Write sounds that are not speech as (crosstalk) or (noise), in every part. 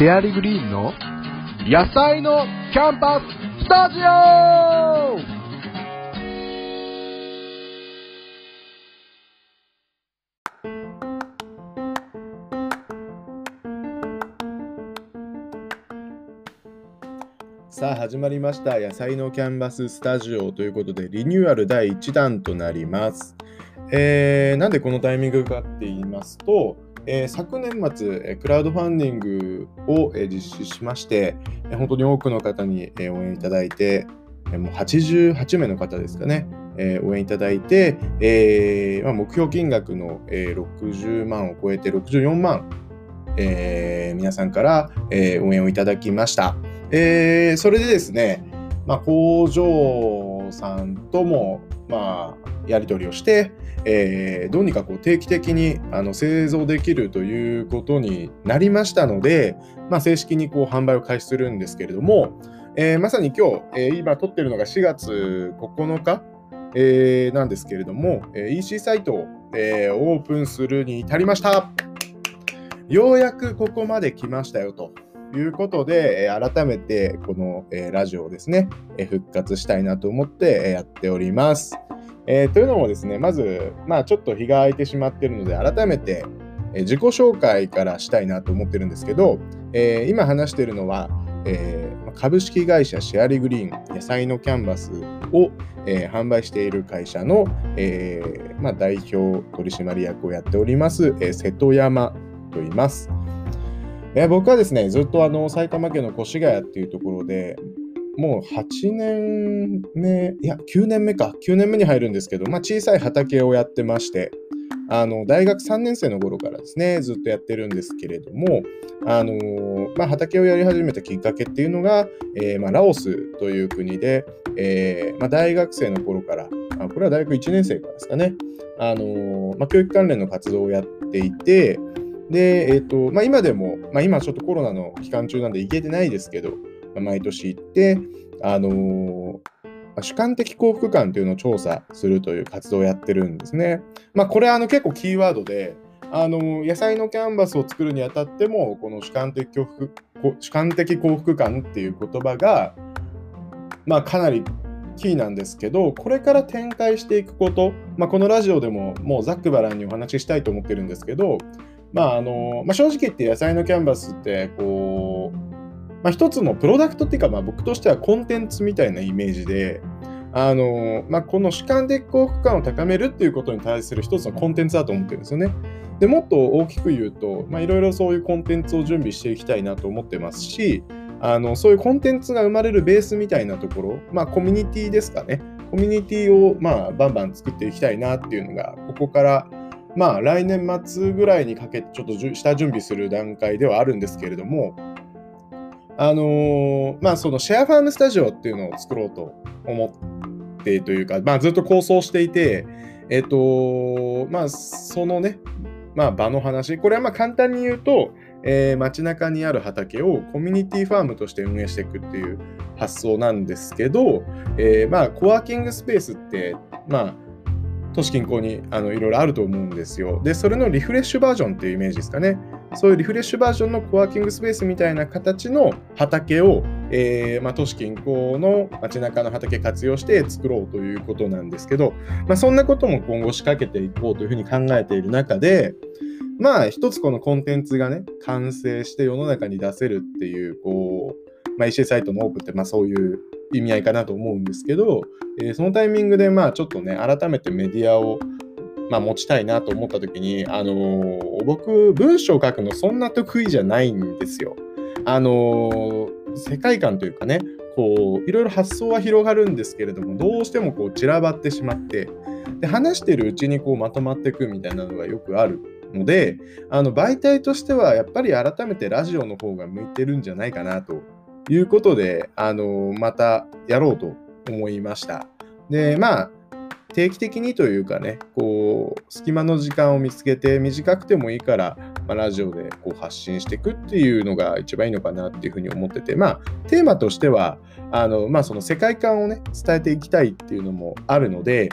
シェアリグリーンの野菜のキャンパススタジオさあ始まりました野菜のキャンバススタジオということでリニューアル第1弾となります。えーなんでこのタイミングかって言いますと、えー昨年末、クラウドファンディングを、え実施しまして、え本当に多くの方に、え応援いただいて、えもう88名の方ですかね、え応援いただいて、えまあ、目標金額の、えー60万を超えて64万、え皆さんから、え応援をいただきました。えそれでですね、まあ、工場さんとも、まあ、やり取りをして、えーどうにかこう定期的にあの製造できるということになりましたので、まあ、正式にこう販売を開始するんですけれども、えーまさに今日、えー今撮ってるのが4月9日、えーなんですけれども、えー EC サイトを、えーオープンするに至りました。ようやくここまで来ましたよと。いうことで、改めてこの、ラジオをですね、復活したいなと思って、やっております。えーというのもですね、まず、まあ、ちょっと日が空いてしまっているので、改めて、え自己紹介からしたいなと思ってるんですけど、えー今話しているのは、えー株式会社シェアリグリーン野菜のキャンバスを、えー販売している会社の、えまあ、代表取締役をやっております、え瀬戸山と言います。え僕はですね、ずっとあの埼玉県の越谷っていうところで、もう8年目、いや、9年目か、9年目に入るんですけど、まあ、小さい畑をやってまして、あの大学3年生の頃からですね、ずっとやってるんですけれども、あのまあ、畑をやり始めたきっかけっていうのが、えーまあ、ラオスという国で、えーまあ、大学生の頃から、あこれは大学1年生からですかね、あのま、教育関連の活動をやっていて、で、えっ、と、ま、今でも、ま、今ちょっとコロナの期間中なんで行けてないですけど、毎年行って、あの主観的幸福感というのを調査するという活動をやってるんですね。まあ、これあの結構キーワードで、あの野菜のキャンバスを作るにあたっても、この主観的幸福主観的幸福感っていう言葉が、まあ、かなりキーなんですけど、これから展開していくこと、まあ、このラジオでももうざっくばらんにお話ししたいと思ってるんですけど、まああのまあ、正直言って野菜のキャンバスってこう、まあ、一つのプロダクトっていうか、まあ、僕としてはコンテンツみたいなイメージであの、まあ、この主観的幸福感を高めるっていうことに対する一つのコンテンツだと思ってるんですよね。でもっと大きく言うといろいろそういうコンテンツを準備していきたいなと思ってますしあのそういうコンテンツが生まれるベースみたいなところ、まあ、コミュニティですかねコミュニティをまあバンバン作っていきたいなっていうのがここからまあ来年末ぐらいにかけてちょっと下準備する段階ではあるんですけれども、あのーまあそのシェアファームスタジオっていうのを作ろうと思ってというか、まあずっと構想していて、えっ、とまあそのね、まあ場の話、これはまあ簡単に言うと、えー街中にある畑をコミュニティファームとして運営していくっていう発想なんですけど、えーまあコワーキングスペースって、まあ都市近郊にあのいろいろあると思うんですよ。で、それのリフレッシュバージョンっていうイメージですかね。そういうリフレッシュバージョンのコワーキングスペースみたいな形の畑を、えーまあ、都市近郊の街中の畑活用して作ろうということなんですけど、まあ、そんなことも今後仕掛けていこうというふうに考えている中で、まあ一つこのコンテンツがね、完成して世の中に出せるっていう、こう、まあ、EC サイトのオープンってまあそういう意味合いかなと思うんですけど、えーそのタイミングでまあちょっとね、改めてメディアをまあ、持ちたいなと思った時に、あのー僕、文章を書くのそんな得意じゃないんですよ。あのー世界観というかね、こう、いろいろ発想は広がるんですけれども、どうしてもこう散らばってしまって、で、話してるうちにこうまとまっていくみたいなのがよくあるので、あの、媒体としてはやっぱり改めてラジオの方が向いてるんじゃないかなということで、あのまたやろうと思いました。で、まあ、定期的にというかね、こう、隙間の時間を見つけて、短くてもいいから、まあ、ラジオでこう発信していくっていうのが一番いいのかなっていうふうに思ってて、まあ、テーマとしては、あの、まあ、その世界観をね、伝えていきたいっていうのもあるので、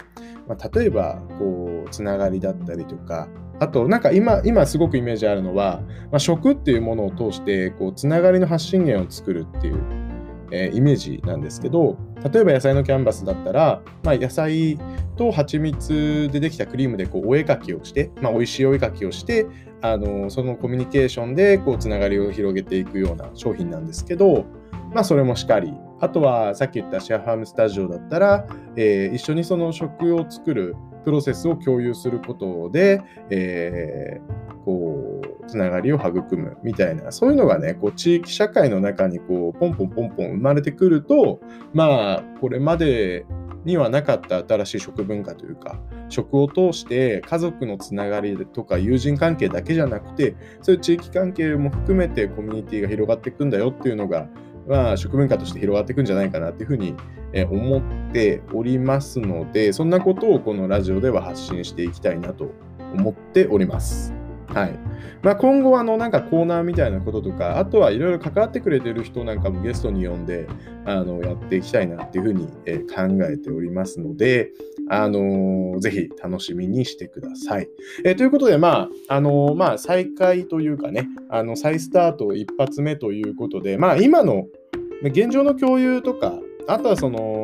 まあ、例えば、こう、つながりだったりとか、あと、なんか今、今すごくイメージあるのは、まあ、食っていうものを通して、こう、つながりの発信源を作るっていう、えー、イメージなんですけど、例えば野菜のキャンバスだったら、まあ、野菜と蜂蜜でできたクリームでこうお絵かきをして、まあ、美味しいお絵かきをして、あのそのコミュニケーションでこうつながりを広げていくような商品なんですけど、まあ、それもしっかり。あとはさっき言ったシェアファームスタジオだったら、えー、一緒にその食を作るプロセスを共有することで、えー、こう、つながりを育むみたいな、そういうのがね、こう、地域社会の中にこう、ポンポンポンポン生まれてくると、まあ、これまでにはなかった新しい食文化というか、食を通して家族のつながりとか友人関係だけじゃなくて、そういう地域関係も含めてコミュニティが広がっていくんだよっていうのが、まあ、食文化として広がっていくんじゃないかなっていうふうに思っておりますので、そんなことをこのラジオでは発信していきたいなと思っております。はいまあ、今後あのなんかコーナーみたいなこととか、あとはいろいろ関わってくれてる人なんかもゲストに呼んであのやっていきたいなっていうふうに、え考えておりますので、あのー、ぜひ楽しみにしてください。えー、ということで、まあ、あのー、まあ、再開というかね、あの再スタート一発目ということで、まあ、今の現状の共有とか、あとはその、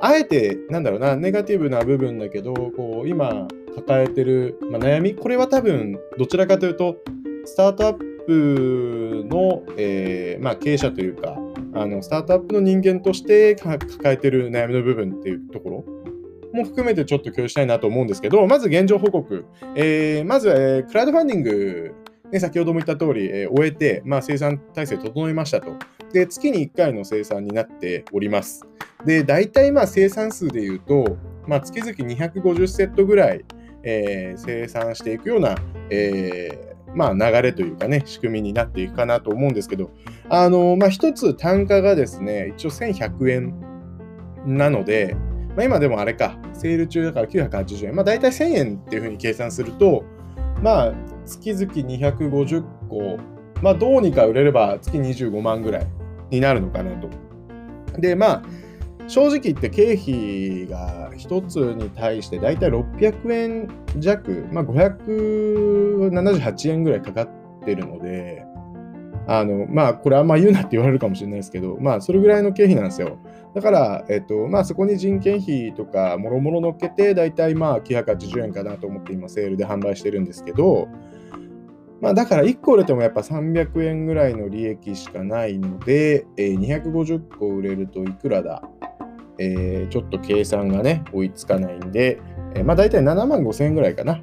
あえて、なんだろうな、ネガティブな部分だけど、こう、今抱えてる、まあ、悩み、これは多分、どちらかというと、スタートアップの、えー、まあ、経営者というか、あのスタートアップの人間として抱えてる悩みの部分っていうところも含めてちょっと共有したいなと思うんですけど、まず現状報告。えー、まず、えー、クラウドファンディング、ね、先ほども言った通り、えー、終えて、まあ、生産体制整いましたと。で、月に1回の生産になっております。で、大体まあ生産数で言うと、まあ、月々250セットぐらい、えー、生産していくような、えー、まあ、流れというかね、仕組みになっていくかなと思うんですけど、あのまあ、一つ単価がですね、一応1100円なので、まあ、今でもあれか、セール中だから980円、まあ、大体1000円っていうふうに計算すると、まあ、月々250個、まあ、どうにか売れれば月25万ぐらいになるのかなと。で、まあ、正直言って経費が1つに対してだいたい600円弱、まあ、578円ぐらいかかってるので、あの、まあ、これあんま言うなって言われるかもしれないですけど、まあ、それぐらいの経費なんですよ。だから、えっと、まあ、そこに人件費とか、もろもろ乗っけて、だいたいまあ、980円かなと思って今、セールで販売してるんですけど、まあ、だから1個売れてもやっぱ300円ぐらいの利益しかないので、えー、250個売れるといくらだ、えー、ちょっと計算がね、追いつかないんで、えー、まあ大体7万5千円ぐらいかな。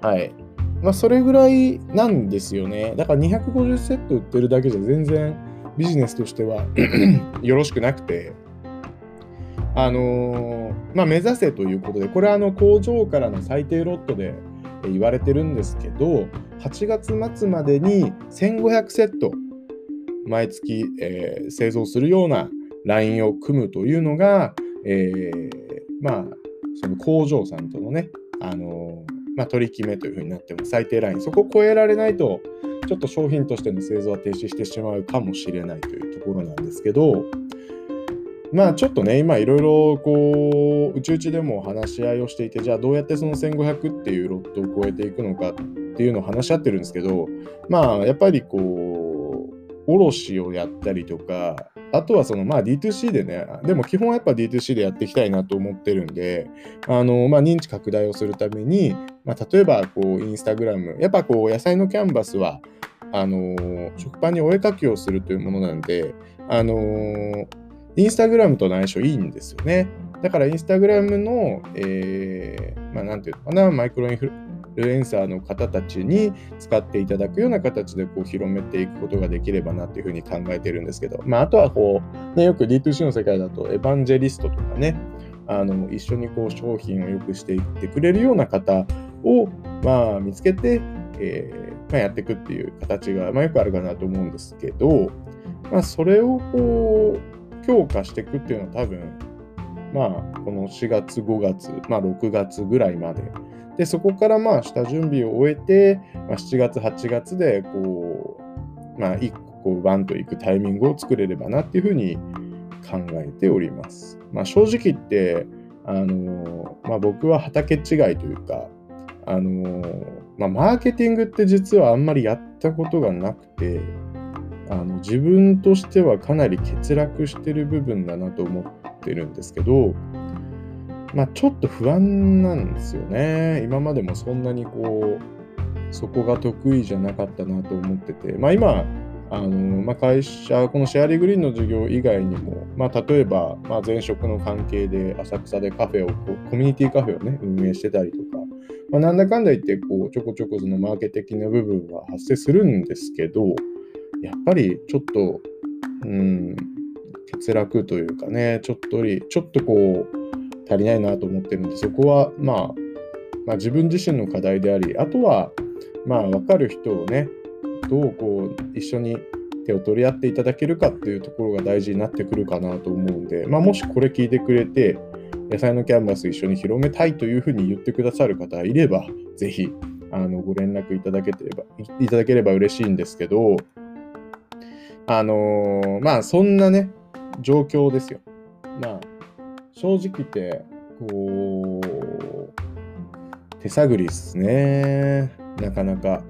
はい。まあそれぐらいなんですよね。だから250セット売ってるだけじゃ全然ビジネスとしては (clears throat) よろしくなくて、あのー、まあ目指せということで、これはあの工場からの最低ロットで言われてるんですけど、8月末までに1500セット毎月、えー、製造するようなラインを組むというのが、えー、まあ、その工場さんとのね、あのー、まあ、取り決めというふうになっても最低ライン、そこを超えられないと、ちょっと商品としての製造は停止してしまうかもしれないというところなんですけど、まあちょっとね、今いろいろこう、うちうちでも話し合いをしていて、じゃあどうやってその1500っていうロットを超えていくのかっていうのを話し合ってるんですけど、まあやっぱりこう、卸をやったりとか、あとはそのまあ D2C でね、でも基本はやっぱ D2C でやっていきたいなと思ってるんで、あのまあ、認知拡大をするために、まあ、例えばこうインスタグラム、やっぱこう野菜のキャンバスは、あの食パンにお絵かきをするというものなんで、あのインスタグラムとの相性いいんですよね。だからインスタグラムの、えー、まあ、なんていうのかな、マイクロインフルエンサーの方たちに使っていただくような形でこう広めていくことができればなっていうふうに考えてるんですけど、まあ、あとはこう、ね、よく D2C の世界だとエヴァンジェリストとかね、あの一緒にこう商品を良くしていってくれるような方を、まあ、見つけて、えーまあ、やっていくっていう形が、まあ、よくあるかなと思うんですけど、まあ、それをこう強化していくっていうのは多分、まあ、この4月、5月、まあ、6月ぐらいまで。で、そこからまあ、下準備を終えて、まあ、7月、8月で、こう、まあ、一個こう、バンと行くタイミングを作れればなっていうふうに考えております。まあ、正直言って、あのまあ、僕は畑違いというか、あのまあ、マーケティングって実はあんまりやったことがなくて、あの自分としてはかなり欠落してる部分だなと思ってるんですけど、まあ、ちょっと不安なんですよね。今までもそんなにこう、そこが得意じゃなかったなと思ってて、まあ、今、あのまあ、会社、このシェアリーグリーンの授業以外にも、まあ、例えば、まあ、前職の関係で浅草でカフェを、コミュニティカフェをね、運営してたりとか、まあ、なんだかんだ言ってこう、ちょこちょこそのマーケ的な部分は発生するんですけど、やっぱりちょっと、うん、欠落というかね、ちょっとより、ちょっとこう、足りないなと思ってるんで、そこは、まあ、まあ、自分自身の課題であり、あとは、まあ、分かる人をね、どうこう、一緒に手を取り合っていただけるかっていうところが大事になってくるかなと思うんで、まあ、もしこれ聞いてくれて、野菜のキャンバス一緒に広めたいというふうに言ってくださる方がいれば、ぜひあのご連絡いただければいただければ嬉しいんですけど、あのー、まあそんなね、状況ですよ。まあ正直言って、こう、手探りですね。なかなか。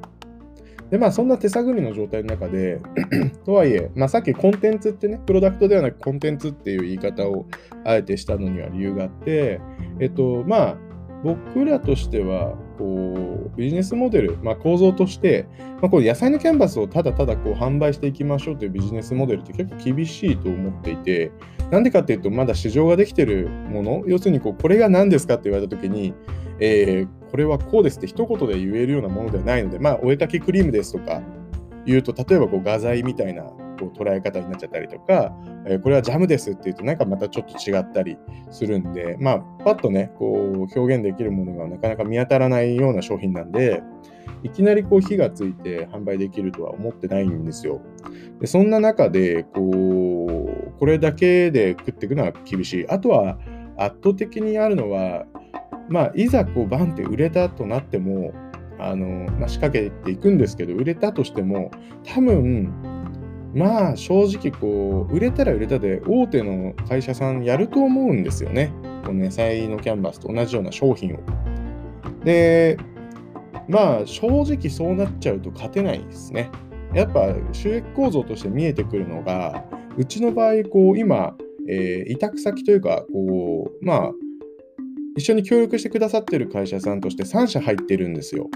で、まあそんな手探りの状態の中で (clears throat) とはいえ、まあさっきコンテンツってね、プロダクトではなくコンテンツっていう言い方をあえてしたのには理由があって、えっと、まあ僕らとしては、こうビジネスモデル、まあ、構造として、まあ、こう野菜のキャンバスをただただこう販売していきましょうというビジネスモデルって結構厳しいと思っていて、なんでかっていうと、まだ市場ができてるもの、要するにこうこれが何ですかって言われたときに、えー、これはこうですって一言で言えるようなものではないので、まあ、お絵かきクリームですとか言うと、例えばこう画材みたいなこう捉え方になっちゃったりとか、え、これはジャムですって言うとなんかまたちょっと違ったりするんで、まあ、パッとね、こう表現できるものがなかなか見当たらないような商品なんで、いきなりこう火がついて販売できるとは思ってないんですよ。でそんな中で、こう、これだけで食っていくのは厳しい。あとは圧倒的にあるのは、まあ、いざこうバンって売れたとなっても、あのま、仕掛けていくんですけど、売れたとしても、多分まあ正直こう売れたら売れたで大手の会社さんやると思うんですよね。この野菜のキャンバスと同じような商品を。で、まあ正直そうなっちゃうと勝てないですね。やっぱ収益構造として見えてくるのが、うちの場合、こう今、えー、委託先というか、こう、まあ、一緒に協力してくださってる会社さんとして3社入ってるんですよ。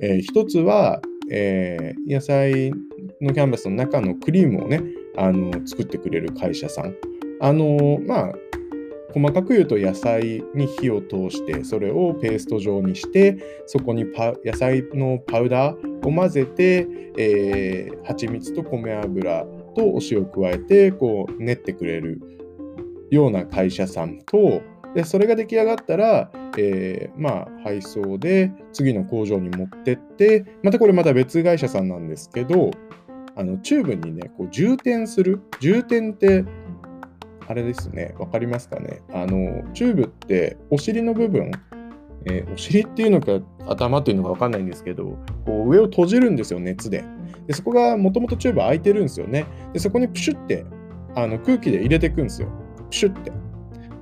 えー、一つは、えー、野菜のキャンバスの中のクリームをね、あの作ってくれる会社さん。あのまあ細かく言うと野菜に火を通してそれをペースト状にしてそこに野菜のパウダーを混ぜて、えー、蜂蜜と米油とお塩を加えてこう練ってくれるような会社さんとでそれが出来上がったらえー、まあ、配送で次の工場に持ってって、またこれまた別会社さんなんですけど、あのチューブにね、こう充填する。充填って、あれですね、わかりますかね？あの、チューブってお尻の部分、えー、お尻っていうのか頭っていうのかわかんないんですけど、こう上を閉じるんですよ、熱で。でそこがもともとチューブ開いてるんですよね。でそこにプシュってあの空気で入れていくんですよ。プシュって。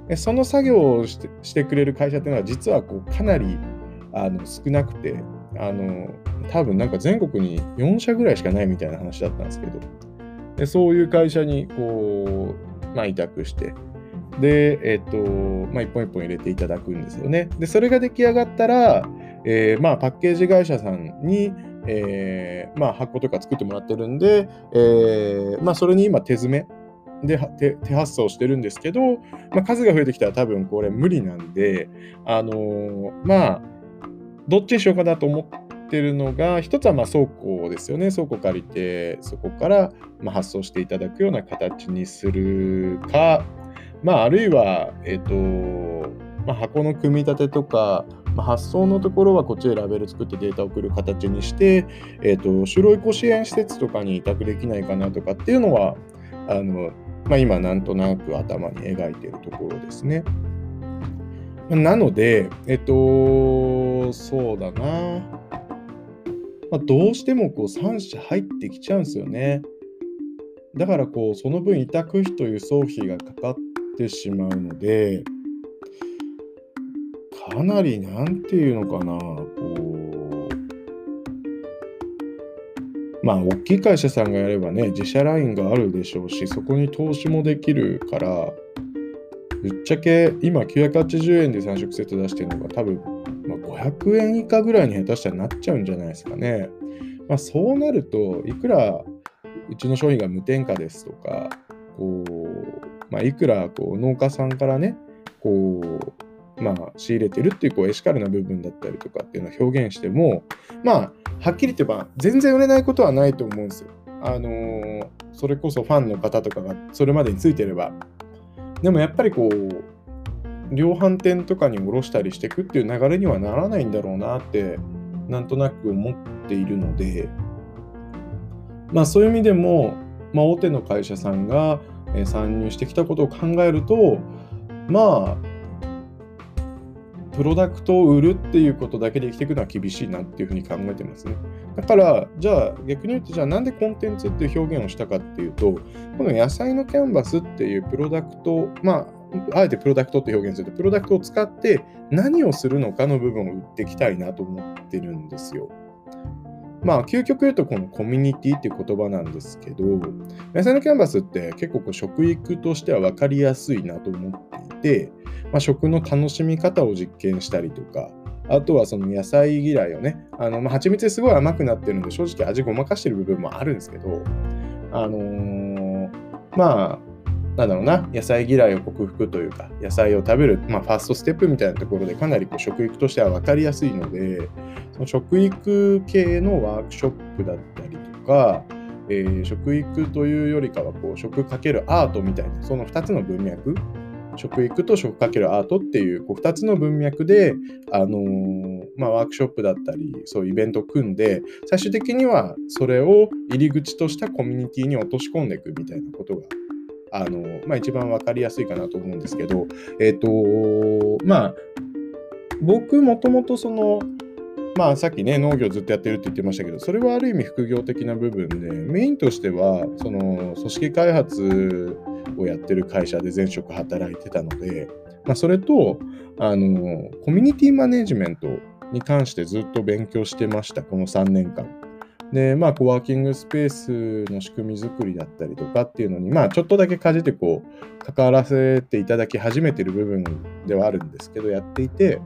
でその作業をしてしてくれる会社っていうのは実はこうかなりあの少なくてあの多分なんか全国に4社ぐらいしかないみたいな話だったんですけど。でそういう会社にこう、まあ、委託して。で、えっ、と、まあ、一本一本入れていただくんですよね。で、それが出来上がったら、えー、まあ、パッケージ会社さんに、えー、まあ、箱とか作ってもらってるんで、えー、まあ、それに今手詰め。で手手発送してるんですけど、まあ、数が増えてきたら多分これ無理なんで、あの、まあ、どっちにしようかなと思ってるのが、一つはま倉庫ですよね。倉庫借りて、そこからま発送していただくような形にするか、まあ、あるいは、えっ、ー、と、まあ、箱の組み立てとか、まあ、発送のところはこっちでラベル作ってデータを送る形にして、えっ、ー、と、就労移行支援施設とかに委託できないかなとかっていうのは、あのまあ、今なんとなく頭に描いているところですね。なので、えっと、そうだな。まあ、どうしてもこう3社入ってきちゃうんですよね。だからこう、その分委託費という総費がかかってしまうので、かなりなんていうのかな、こう、まあ、大きい会社さんがやればね、自社ラインがあるでしょうし、そこに投資もできるから、ぶっちゃけ今980円で3食セット出してるのが多分、まあ、500円以下ぐらいに下手したらなっちゃうんじゃないですかね。まあ、そうなると、いくらうちの商品が無添加ですとか、こう、まあ、いくらこう農家さんからね、こう、まあ、仕入れてるっていうこうエシカルな部分だったりとかっていうのを表現しても、まあ、はっきり言ってば全然売れないことはないと思うんですよ。あのー、それこそファンの方とかがそれまでについてれば。でもやっぱりこう、量販店とかに卸したりしていくっていう流れにはならないんだろうなって、なんとなく思っているので、まあそういう意味でも、まあ、大手の会社さんが参入してきたことを考えると、まあ、プロダクトを売るっていうことだけで生きていくのは厳しいなっていうふうに考えてますね。だから、じゃあ逆に言うと、じゃあなんでコンテンツっていう表現をしたかっていうと、この野菜のキャンバスっていうプロダクト、まあ、あえてプロダクトって表現すると、プロダクトを使って何をするのかの部分を売っていきたいなと思ってるんですよ。まあ、究極言うとこのコミュニティっていう言葉なんですけど、野菜のキャンバスって結構こう食育としては分かりやすいなと思っていて、まあ、食の楽しみ方を実験したりとか、あとはその野菜嫌いをね、あの、まあ、蜂蜜すごい甘くなってるんで、正直味ごまかしてる部分もあるんですけど、あのー、まあ、なんだろうな、野菜嫌いを克服というか、野菜を食べる、まあ、ファーストステップみたいなところで、かなりこう食育としては分かりやすいので、その食育系のワークショップだったりとか、えー、食育というよりかはこう食かけるアートみたいな、その2つの文脈、食育と食かけるアートっていうこう2つの文脈で、あのー、まあ、ワークショップだったり、そういうイベントを組んで、最終的にはそれを入り口としたコミュニティに落とし込んでいくみたいなことがあの、まあ、一番分かりやすいかなと思うんですけど、えっ、ー、と、まあ、僕もともとその、まあさっきね農業ずっとやってるって言ってましたけどそれはある意味副業的な部分でメインとしてはその組織開発をやってる会社で前職働いてたので、まあ、それとあのコミュニティマネジメントに関してずっと勉強してましたこの3年間。で、まあ、コワーキングスペースの仕組み作りだったりとかっていうのに、まあ、ちょっとだけかじってこう、関わらせていただき始めてる部分ではあるんですけど、やっていて、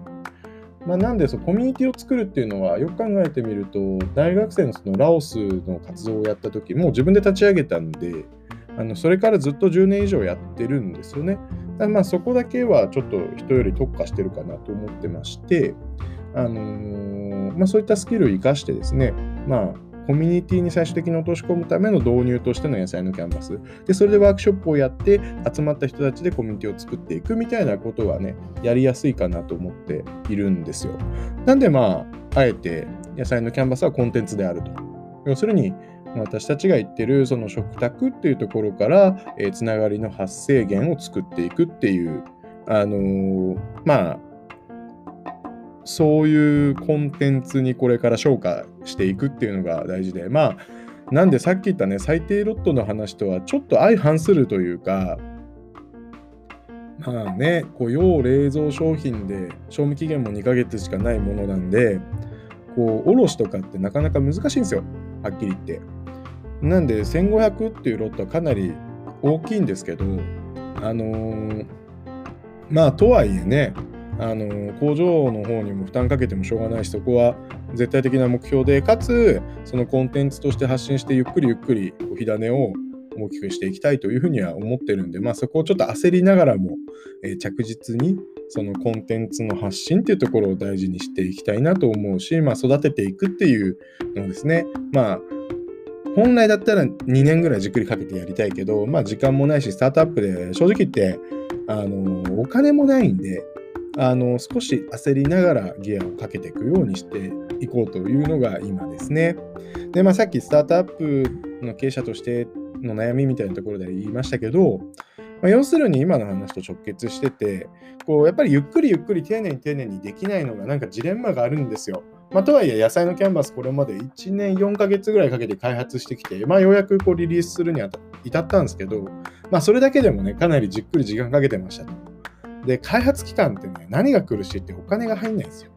まあ、なんでそのコミュニティを作るっていうのはよく考えてみると大学生のそのラオスの活動をやった時もう自分で立ち上げたんであのそれからずっと10年以上やってるんですよね。だまあそこだけはちょっと人より特化してるかなと思ってまして、あのー、まあ、そういったスキルを生かしてですね、まあ、コミュニティに最終的に落とし込むための導入としての野菜のキャンバス。で、それでワークショップをやって、集まった人たちでコミュニティを作っていくみたいなことはね、やりやすいかなと思っているんですよ。なんでまあ、あえて野菜のキャンバスはコンテンツであると。要するに、私たちが言ってるその食卓っていうところから、えー、つながりの発生源を作っていくっていう、あのー、まあ、そういうコンテンツにこれから昇華していくっていうのが大事で、まあ、なんでさっき言ったね、最低ロットの話とはちょっと相反するというか、まあね、こう要冷蔵商品で賞味期限も2ヶ月しかないものなんで、こう、卸とかってなかなか難しいんですよ、はっきり言って。なんで、1500っていうロットはかなり大きいんですけど、あのー、まあ、とはいえね、あの工場の方にも負担かけてもしょうがないしそこは絶対的な目標でかつそのコンテンツとして発信してゆっくりゆっくり火種を大きくしていきたいというふうには思ってるんで、まあ、そこをちょっと焦りながらも、えー、着実にそのコンテンツの発信っていうところを大事にしていきたいなと思うし、まあ、育てていくっていうのをですね、まあ、本来だったら2年ぐらいじっくりかけてやりたいけど、まあ、時間もないしスタートアップで正直言ってあのお金もないんであの少し焦りながらギアをかけていくようにしていこうというのが今ですね。で、まあ、さっきスタートアップの経営者としての悩みみたいなところで言いましたけど、まあ、要するに今の話と直結してて、こうやっぱりゆっくりゆっくり丁寧に丁寧にできないのがなんかジレンマがあるんですよ。まあ、とはいえ野菜のキャンバスこれまで1年4ヶ月ぐらいかけて開発してきて、まあ、ようやくこうリリースするには至ったんですけど、まあ、それだけでもねかなりじっくり時間かけてましたと。で開発期間ってね何が苦しいってお金が入んないんですよ。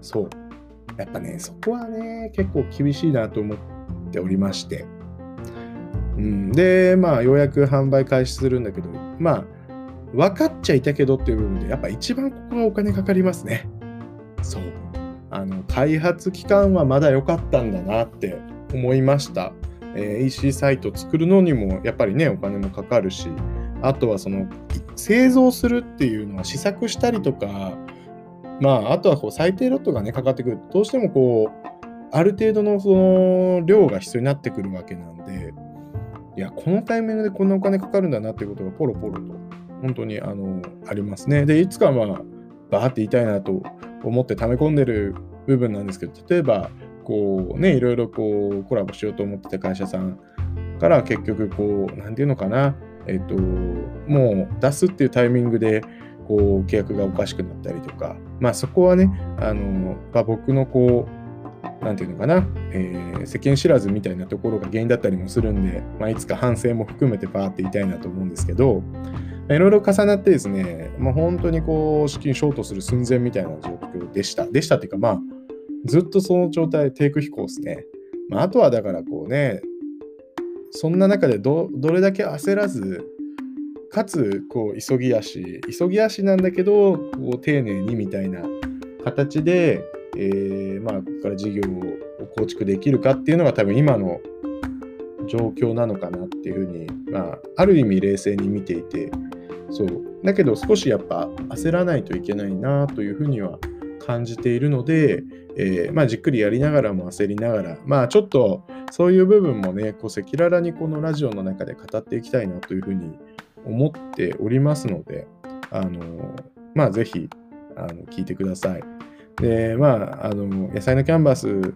そう。やっぱねそこはね結構厳しいなと思っておりまして。うん、でまあようやく販売開始するんだけどまあ分かっちゃいたけどっていう部分でやっぱ一番ここがお金かかりますね。そう。あの開発期間はまだ良かったんだなって思いました。えー、EC サイト作るのにもやっぱりねお金もかかるしあとはその製造するっていうのは試作したりとかまああとはこう最低ロットがねかかってくるとどうしてもこうある程度のその量が必要になってくるわけなんでいやこのタイミングでこんなお金かかるんだなっていうことがポロポロと本当にあのありますね。でいつかまあバーって言いたいなと思って溜め込んでる部分なんですけど例えばこうねいろいろこうコラボしようと思ってた会社さんから結局こう何て言うのかなえっ、ともう出すっていうタイミングでこう契約がおかしくなったりとかまあそこはねあの、まあ、僕のこう何て言うのかな、えー、世間知らずみたいなところが原因だったりもするんで、まあ、いつか反省も含めてパーって言いたいなと思うんですけどいろいろ重なってですね、まあ、本当にこう、資金ショートする寸前みたいな状況でした。でしたっていうか、まあ、ずっとその状態で低空飛行ですね。まあ、あとはだからこうね、そんな中でどれだけ焦らず、かつこう急ぎ足、急ぎ足なんだけど、こう丁寧にみたいな形で、えー、まあ、ここから事業を構築できるかっていうのが多分今の状況なのかなっていうふうに、まあ、ある意味冷静に見ていて、そう。だけど少しやっぱ焦らないといけないなというふうには感じているので、えー、まあ、じっくりやりながらも焦りながら、まあちょっとそういう部分もね、こう赤裸々にこのラジオの中で語っていきたいなというふうに思っておりますので、あのまあぜひあの聞いてください。で、まあ、あの野菜のキャンバス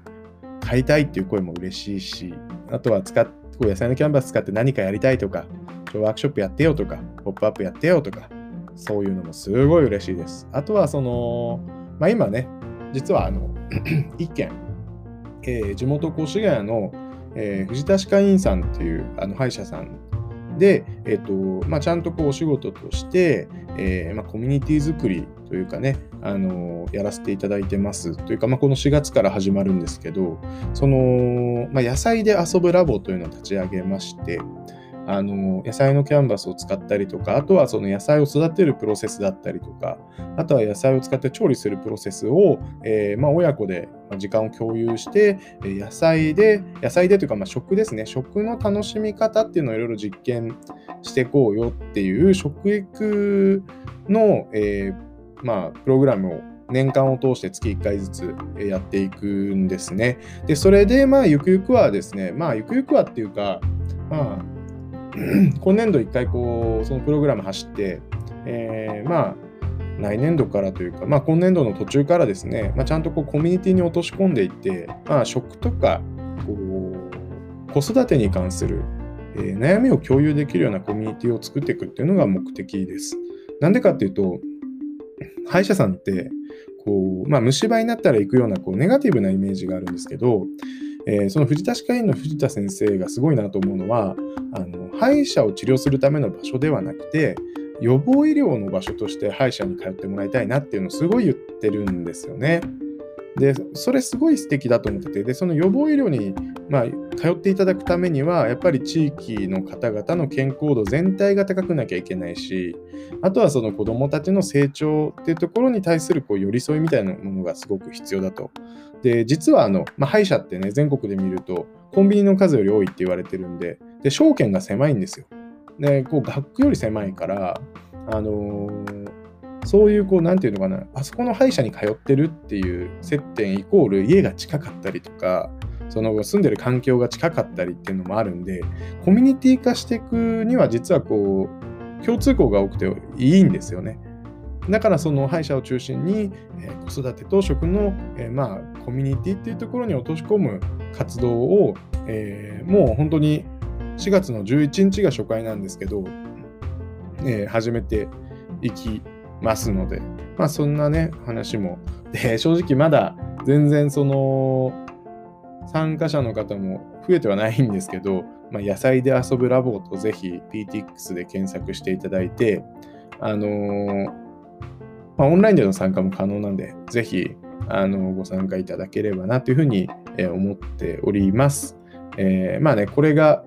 買いたいっていう声も嬉しいし、あとは使っこう野菜のキャンバス使って何かやりたいとか、ワークショップやってよとか、ポップアップやってよとか、そういうのもすごい嬉しいです。あとはその、まあ、今ね、実はあの (clears throat) 一件、えー、地元越谷の、えー、藤田歯科医院さんっていうあの歯医者さんで、えーとまあ、ちゃんとこうお仕事として、えーまあ、コミュニティ作りというかね、あのやらせていただいてますというか、まあ、この4月から始まるんですけどその、まあ、野菜で遊ぶラボというのを立ち上げましてあの野菜のキャンバスを使ったりとかあとはその野菜を育てるプロセスだったりとかあとは野菜を使って調理するプロセスを、えー、まあ、親子で時間を共有して野菜で野菜でというかまあ食ですね食の楽しみ方っていうのをいろいろ実験していこうよっていう食育の、えー、まあ、プログラムを年間を通して月1回ずつやっていくんですね。で、それで、まあ、ゆくゆくはですね、まあ、ゆくゆくはっていうか、まあ、(clears throat) 今年度1回こうそのプログラム走って、えー、まあ来年度からというか、まあ、今年度の途中からですね、まあ、ちゃんとこうコミュニティに落とし込んでいって、まあ、食とかこう子育てに関する、えー、悩みを共有できるようなコミュニティを作っていくっていうのが目的です。なんでかっていうと、歯医者さんってこう、まあ、虫歯になったら行くようなこうネガティブなイメージがあるんですけど、えー、その藤田歯科医院の藤田先生がすごいなと思うのはあの歯医者を治療するための場所ではなくて予防医療の場所として歯医者に通ってもらいたいなっていうのをすごい言ってるんですよね。でそれすごい素敵だと思っててでその予防医療に、まあ、通っていただくためにはやっぱり地域の方々の健康度全体が高くなきゃいけないしあとはその子どもたちの成長っていうところに対するこう寄り添いみたいなものがすごく必要だと。で実はあの、まあ、歯医者ってね全国で見るとコンビニの数より多いって言われてるんでで証券が狭いんですよ。でこう学区より狭いからあのーそういう、こう、なんていうのかな、あそこの歯医者に通ってるっていう接点イコール家が近かったりとか、その住んでる環境が近かったりっていうのもあるんで、コミュニティ化していくには実はこう、共通項が多くていいんですよね。だからその歯医者を中心に、えー、子育てと食の、えー、まあコミュニティっていうところに落とし込む活動を、えー、もう本当に4月の11日が初回なんですけど、えー始めていきますので、まあそんなね、話も。で、正直まだ全然その、参加者の方も増えてはないんですけど、まあ、野菜で遊ぶラボとぜひ PTX で検索していただいて、あのーまあ、オンラインでの参加も可能なんで、ぜひあのご参加いただければなというふうにえー思っております。えまあね、これが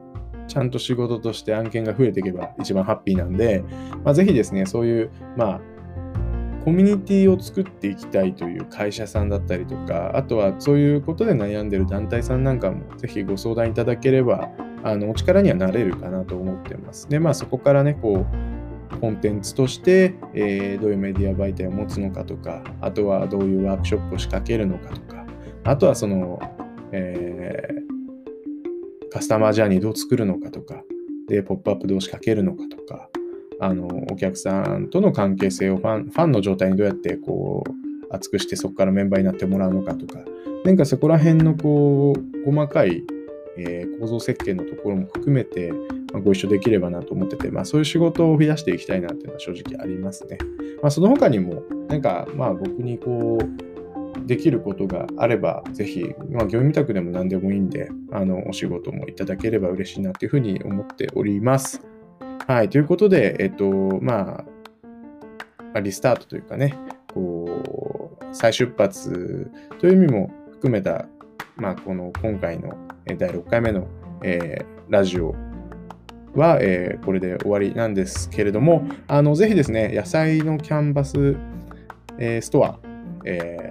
ちゃんと仕事として案件が増えていけば一番ハッピーなんで、まあ、ぜひですね、そういう、まあ、コミュニティを作っていきたいという会社さんだったりとか、あとはそういうことで悩んでる団体さんなんかもぜひご相談いただければ、あのお力にはなれるかなと思ってます。で、まあそこからね、こう、コンテンツとして、えーどういうメディア媒体を持つのかとか、あとはどういうワークショップを仕掛けるのかとか、あとはその、えーカスタマージャーニーどう作るのかとか、で、ポップアップどう仕掛けるのかとか、あの、お客さんとの関係性をファンファンの状態にどうやってこう、厚くしてそこからメンバーになってもらうのかとか、なんかそこら辺のこう、細かい、えー構造設計のところも含めて、まあご一緒できればなと思ってて、まあそういう仕事を増やしていきたいなっていうのは正直ありますね。まあその他にも、なんかまあ僕にこう、できることがあれば、ぜひ、まあ、業務委託でも何でもいいんで、あの、お仕事もいただければ嬉しいなというふうに思っております。はい、ということで、えっと、まあ、リスタートというかね、こう、再出発という意味も含めた、まあ、この今回の第6回目の、えーラジオは、えーこれで終わりなんですけれども、あの、ぜひですね、野菜のキャンバス、えーストア、えー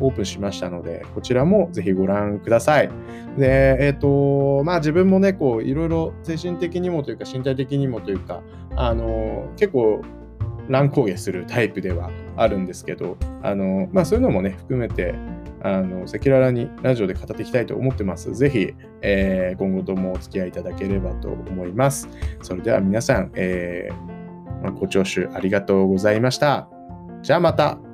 オープンしましたので、こちらもぜひご覧ください。で、えっ、と、まあ自分もね、こう、いろいろ精神的にもというか、身体的にもというか、あの、結構、乱高下するタイプではあるんですけど、あの、まあそういうのもね、含めて、あの、赤裸々にラジオで語っていきたいと思ってます。ぜひ、えー今後ともお付き合いいただければと思います。それでは皆さん、えーご聴取ありがとうございました。じゃあまた。